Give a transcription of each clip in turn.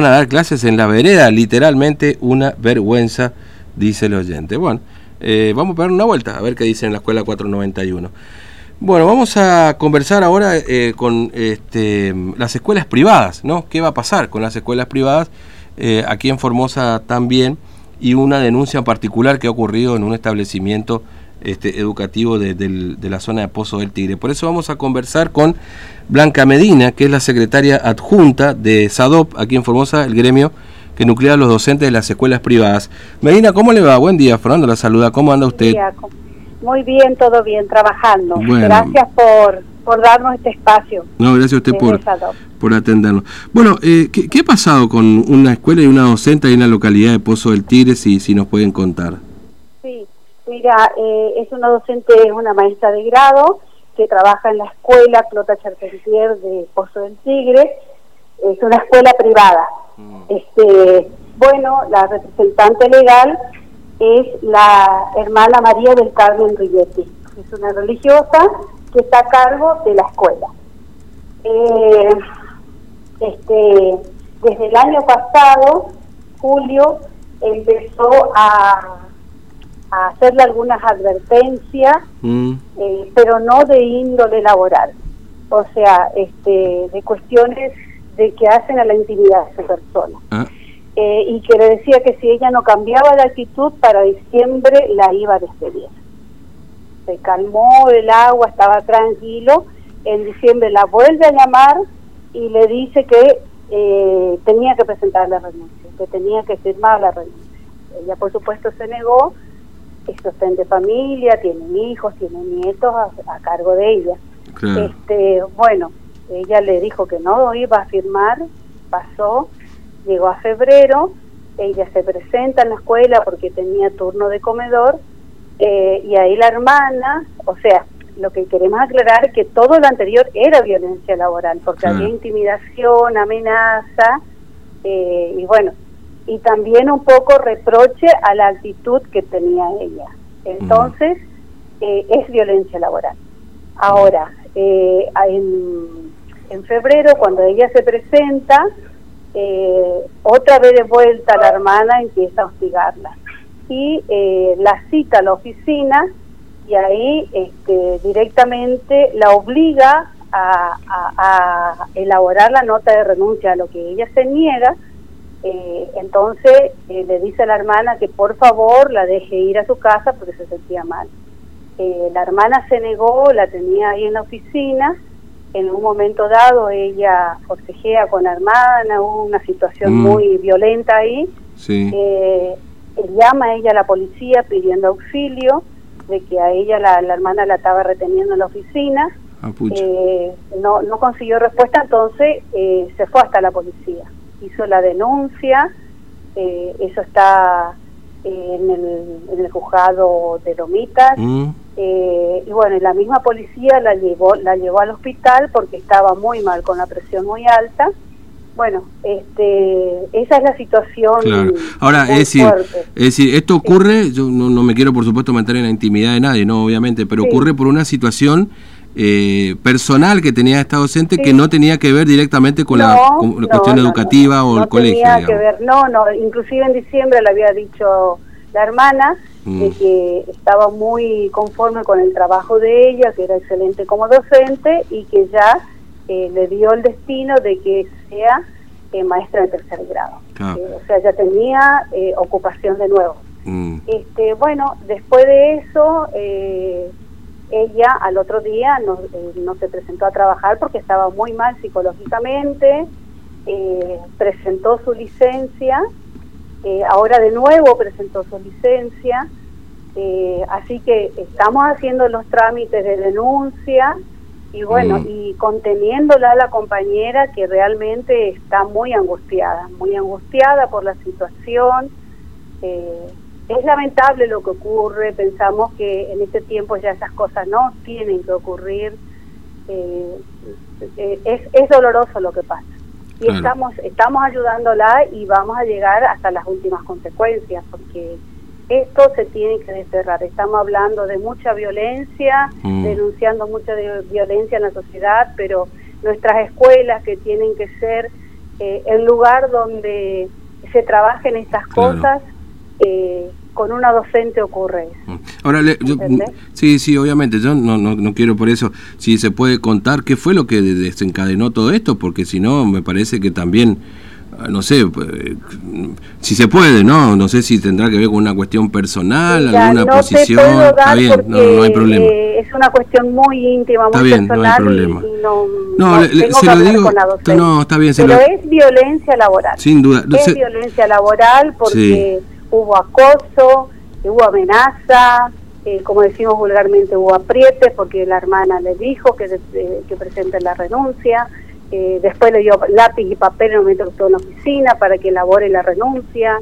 a dar clases en la vereda, literalmente una vergüenza, dice el oyente. Bueno, eh, vamos a dar una vuelta a ver qué dice en la escuela 491. Bueno, vamos a conversar ahora eh, con este, las escuelas privadas, ¿no? ¿Qué va a pasar con las escuelas privadas? Eh, aquí en Formosa también, y una denuncia en particular que ha ocurrido en un establecimiento este, educativo de, la zona de Pozo del Tigre. Por eso vamos a conversar con Blanca Medina, que es la secretaria adjunta de SADOP, aquí en Formosa, el gremio que nuclea a los docentes de las escuelas privadas. Medina, ¿cómo le va? Buen día, Fernando la saluda. ¿Cómo anda usted? Muy bien, todo bien, trabajando. Gracias por, por darnos este espacio. No, gracias a usted por, por atendernos. Bueno, eh, ¿qué, ha pasado con una escuela y una docente ahí en la localidad de Pozo del Tigre, si, si nos pueden contar? Mira, eh, es una docente, es una maestra de grado que trabaja en la escuela Clota Charpentier de Pozo del Tigre. Es una escuela privada. Mm. Este, bueno, la representante legal es la hermana María del Carmen Rigetti. Es una religiosa que está a cargo de la escuela. Eh, este, desde el año pasado, julio, empezó a a hacerle algunas advertencias, mm. eh, pero no de índole laboral, o sea, este, de cuestiones de que hacen a la intimidad de esa persona. Ah. Eh, y que le decía que si ella no cambiaba de actitud, para diciembre la iba a despedir. Se calmó el agua, estaba tranquilo, en diciembre la vuelve a llamar y le dice que eh, tenía que presentar la renuncia, que tenía que firmar la renuncia. Ella por supuesto se negó, es de familia, tienen hijos, tienen nietos a, cargo de ella. Este, bueno, ella le dijo que no iba a firmar, pasó, llegó a febrero, ella se presenta en la escuela porque tenía turno de comedor eh, y ahí la hermana, o sea, lo que queremos aclarar es que todo lo anterior era violencia laboral, porque había intimidación, amenaza, eh, y bueno, y también un poco reproche a la actitud que tenía ella. Entonces, eh, es violencia laboral. Ahora, eh, en, febrero, cuando ella se presenta, eh, otra vez de vuelta la hermana empieza a hostigarla y la cita a la oficina y ahí este, directamente la obliga a, a, elaborar la nota de renuncia a lo que ella se niega eh, entonces eh, le dice a la hermana que por favor la deje ir a su casa porque se sentía mal. Eh, la hermana se negó, la tenía ahí en la oficina. En un momento dado ella forcejea con la hermana, hubo una situación mm. muy violenta ahí. llama a ella a la policía pidiendo auxilio de que a ella la, hermana la estaba reteniendo en la oficina. Ah, no, no consiguió respuesta, entonces se fue hasta la policía hizo la denuncia, eh, eso está eh, en, el, en, el, juzgado de Lomitas, mm. eh, y bueno, la misma policía la llevó, la llevó al hospital porque estaba muy mal, con la presión muy alta. Bueno, este, esa es la situación. Claro. Ahora, es decir, es decir, esto ocurre, yo no, no, me quiero por supuesto meter en la intimidad de nadie, no, obviamente, pero ocurre por una situación eh, personal que tenía esta docente que no tenía que ver directamente con, la, cuestión educativa o el colegio. Tenía que ver, no, no, inclusive en diciembre le había dicho la hermana de mm. que estaba muy conforme con el trabajo de ella, que era excelente como docente y que ya eh, le dio el destino de que sea eh, maestra de tercer grado. o sea, ya tenía ocupación de nuevo. Mm. Este, bueno, después de eso ella al otro día no, eh, no, se presentó a trabajar porque estaba muy mal psicológicamente, eh, presentó su licencia, eh, ahora de nuevo presentó su licencia, así que estamos haciendo los trámites de denuncia y bueno, mm. y conteniéndola a la compañera que realmente está muy angustiada, muy angustiada por la situación. Eh, es lamentable lo que ocurre, pensamos que en este tiempo ya esas cosas no tienen que ocurrir, eh, eh, es, es doloroso lo que pasa. Y estamos, estamos ayudándola y vamos a llegar hasta las últimas consecuencias, porque esto se tiene que desterrar. Estamos hablando de mucha violencia, mm. denunciando mucha violencia en la sociedad, pero nuestras escuelas que tienen que ser eh, el lugar donde se trabajen estas cosas, eh, con una docente ocurre eso. Mm. Ahora, sí, sí, obviamente, yo no, no, no, quiero por eso, si se puede contar qué fue lo que desencadenó todo esto, porque si no, me parece que también Ah, no sé, pues, si se puede, ¿no? No sé si tendrá que ver con una cuestión personal, alguna posición. está bien, no, hay problema. Eh, es una cuestión muy íntima, está muy bien, personal. No hay problema. no, se lo digo. No, está bien, Pero es violencia laboral. Sin duda. Es violencia laboral porque hubo acoso, hubo amenaza. Eh, como decimos vulgarmente, hubo aprietes porque la hermana le dijo que, que presente la renuncia, eh, después le dio lápiz y papel en el momento que estuvo en la oficina para que elabore la renuncia.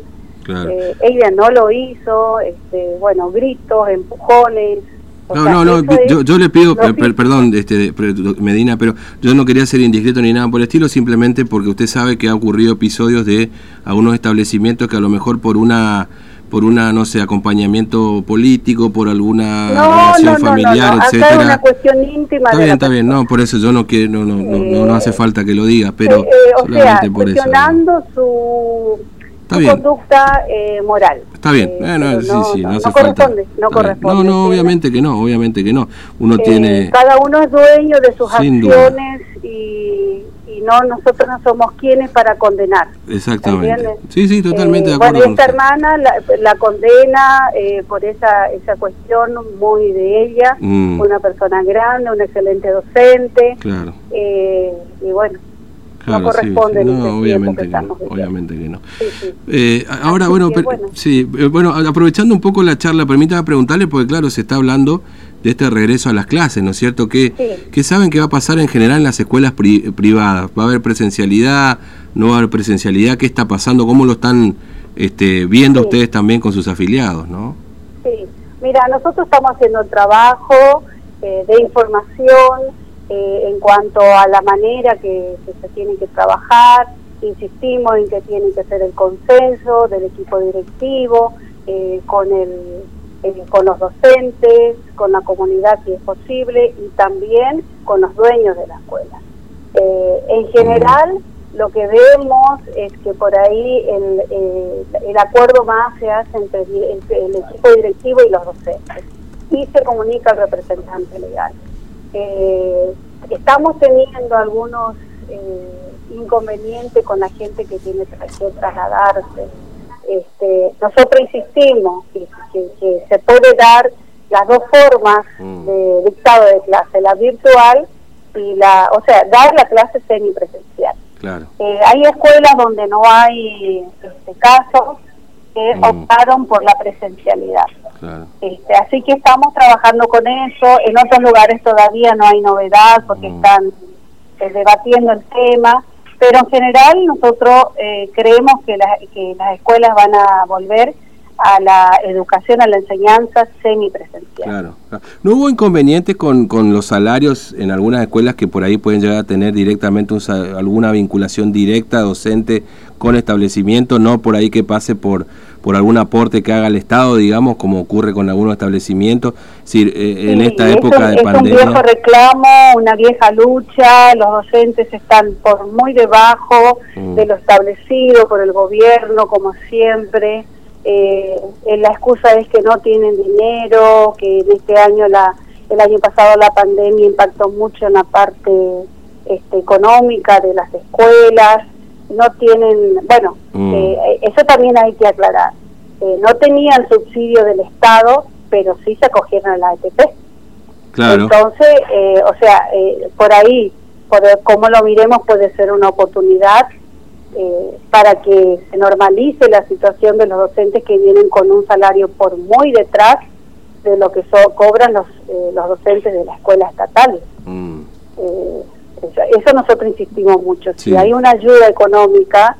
Eh, ella no lo hizo, este, bueno, gritos, empujones. No, no, no, yo, le pido, perdón, este, Medina, pero yo no quería ser indiscreto ni nada por el estilo, simplemente porque usted sabe que ha ocurrido episodios de algunos establecimientos que a lo mejor por una por una, no sé, acompañamiento político, por alguna relación familiar, no, etcétera. es una cuestión íntima. Está bien, está bien, no, por eso yo no quiero, no, no, no, no, hace falta que lo diga, pero eh, eh o sea, cuestionando su, su conducta eh, moral. Está bien, eh, bueno, sí, sí, no, hace corresponde, falta. No corresponde. No, no, obviamente que no, obviamente que no. Uno tiene... Cada uno es dueño de sus acciones y y no nosotros no somos quienes para condenar. Exactamente. Sí, sí, totalmente de eh, acuerdo. Bueno, esta hermana la, condena eh, por esa esa cuestión muy de ella, mm. una persona grande, un excelente docente. Claro. Eh, y bueno, no corresponde no, obviamente que, no, obviamente que no. ahora, bueno, sí, bueno, aprovechando un poco la charla, permítame preguntarle, porque claro, se está hablando de este regreso a las clases, ¿no es cierto? ¿Qué, saben que va a pasar en general en las escuelas privadas? ¿Va a haber presencialidad? ¿No va a haber presencialidad? ¿Qué está pasando? ¿Cómo lo están este, viendo ustedes también con sus afiliados, no? Sí, mira, nosotros estamos haciendo el trabajo eh, de información eh, en cuanto a la manera que, se tiene que trabajar, insistimos en que tiene que ser el consenso del equipo directivo, eh, con el eh, con los docentes, con la comunidad si es posible y también con los dueños de la escuela. Eh, en general, lo que vemos es que por ahí el, eh, el acuerdo más se hace entre el, equipo directivo y los docentes y se comunica al representante legal. Estamos teniendo algunos inconvenientes con la gente que tiene que trasladarse este, nosotros insistimos que, se puede dar las dos formas mm. de dictado de clase, la virtual y la, o sea, dar la clase semipresencial. Claro. Eh, hay escuelas donde no hay este, casos que mm. optaron por la presencialidad. Este, así que estamos trabajando con eso. En otros lugares todavía no hay novedad porque mm. están eh, debatiendo el tema pero en general nosotros eh, creemos que, que las escuelas van a volver a la educación, a la enseñanza semipresencial. Claro, ¿No hubo inconvenientes con, con los salarios en algunas escuelas que por ahí pueden llegar a tener directamente alguna vinculación directa docente con establecimiento, no por ahí que pase por por algún aporte que haga el Estado, digamos, como ocurre con algunos establecimientos. Eh, en esta época de pandemia. Es un viejo reclamo, una vieja lucha, los docentes están por muy debajo mm. de lo establecido por el gobierno, como siempre. Eh, la excusa es que no tienen dinero, que en este año, la, el año pasado la pandemia impactó mucho en la parte este, económica de las escuelas no tienen, bueno, mm. eh, eso también hay que aclarar. Eh, no tenían subsidio del Estado, pero sí se acogieron a la ATP. Claro. Entonces, eh, o sea, por ahí, por como lo miremos, puede ser una oportunidad para que se normalice la situación de los docentes que vienen con un salario por muy detrás de lo que cobran los, los docentes de la escuela estatal. Mm. Eso nosotros insistimos mucho. Si hay una ayuda económica,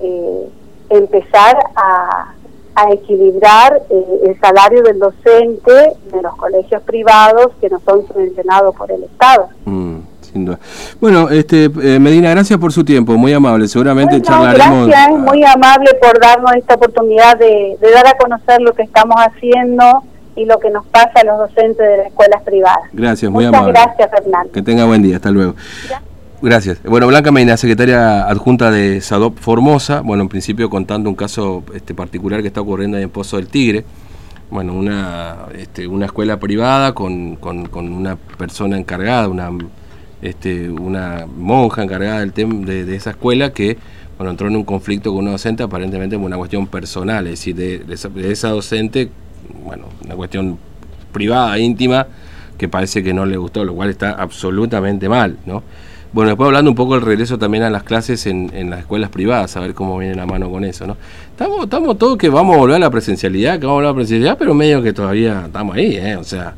eh, empezar a, equilibrar eh, el salario del docente de los colegios privados que no son subvencionados por el Estado. Mm, sin duda. Bueno, este, eh, Medina, gracias por su tiempo, muy amable. Seguramente charlaremos. Gracias, muy amable por darnos esta oportunidad de, de dar a conocer lo que estamos haciendo y lo que nos pasa a los docentes de las escuelas privadas. Gracias, muy Muchas amable. gracias, Fernando. Que tenga buen día, hasta luego. Gracias. Bueno, Blanca Medina, secretaria adjunta de SADOP Formosa, bueno, en principio contando un caso este, particular que está ocurriendo ahí en Pozo del Tigre, bueno, una, este, una escuela privada con, con, con, una persona encargada, una, este, una monja encargada del de, de, esa escuela que bueno, entró en un conflicto con una docente aparentemente por una cuestión personal, es decir, de, de, esa, de esa docente, bueno, una cuestión privada, íntima, que parece que no le gustó, lo cual está absolutamente mal, ¿no? Bueno, después hablando un poco del regreso también a las clases en, en, las escuelas privadas, a ver cómo viene la mano con eso, ¿no? Estamos, estamos todos que vamos a volver a la presencialidad, que vamos a volver a la presencialidad, pero medio que todavía estamos ahí, ¿eh? O sea,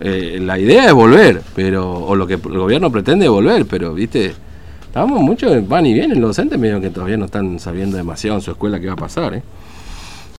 eh, la idea es volver, pero o lo que el gobierno pretende es volver, pero, ¿viste? Estamos mucho, van y vienen los docentes, medio que todavía no están sabiendo demasiado en su escuela qué va a pasar, ¿eh?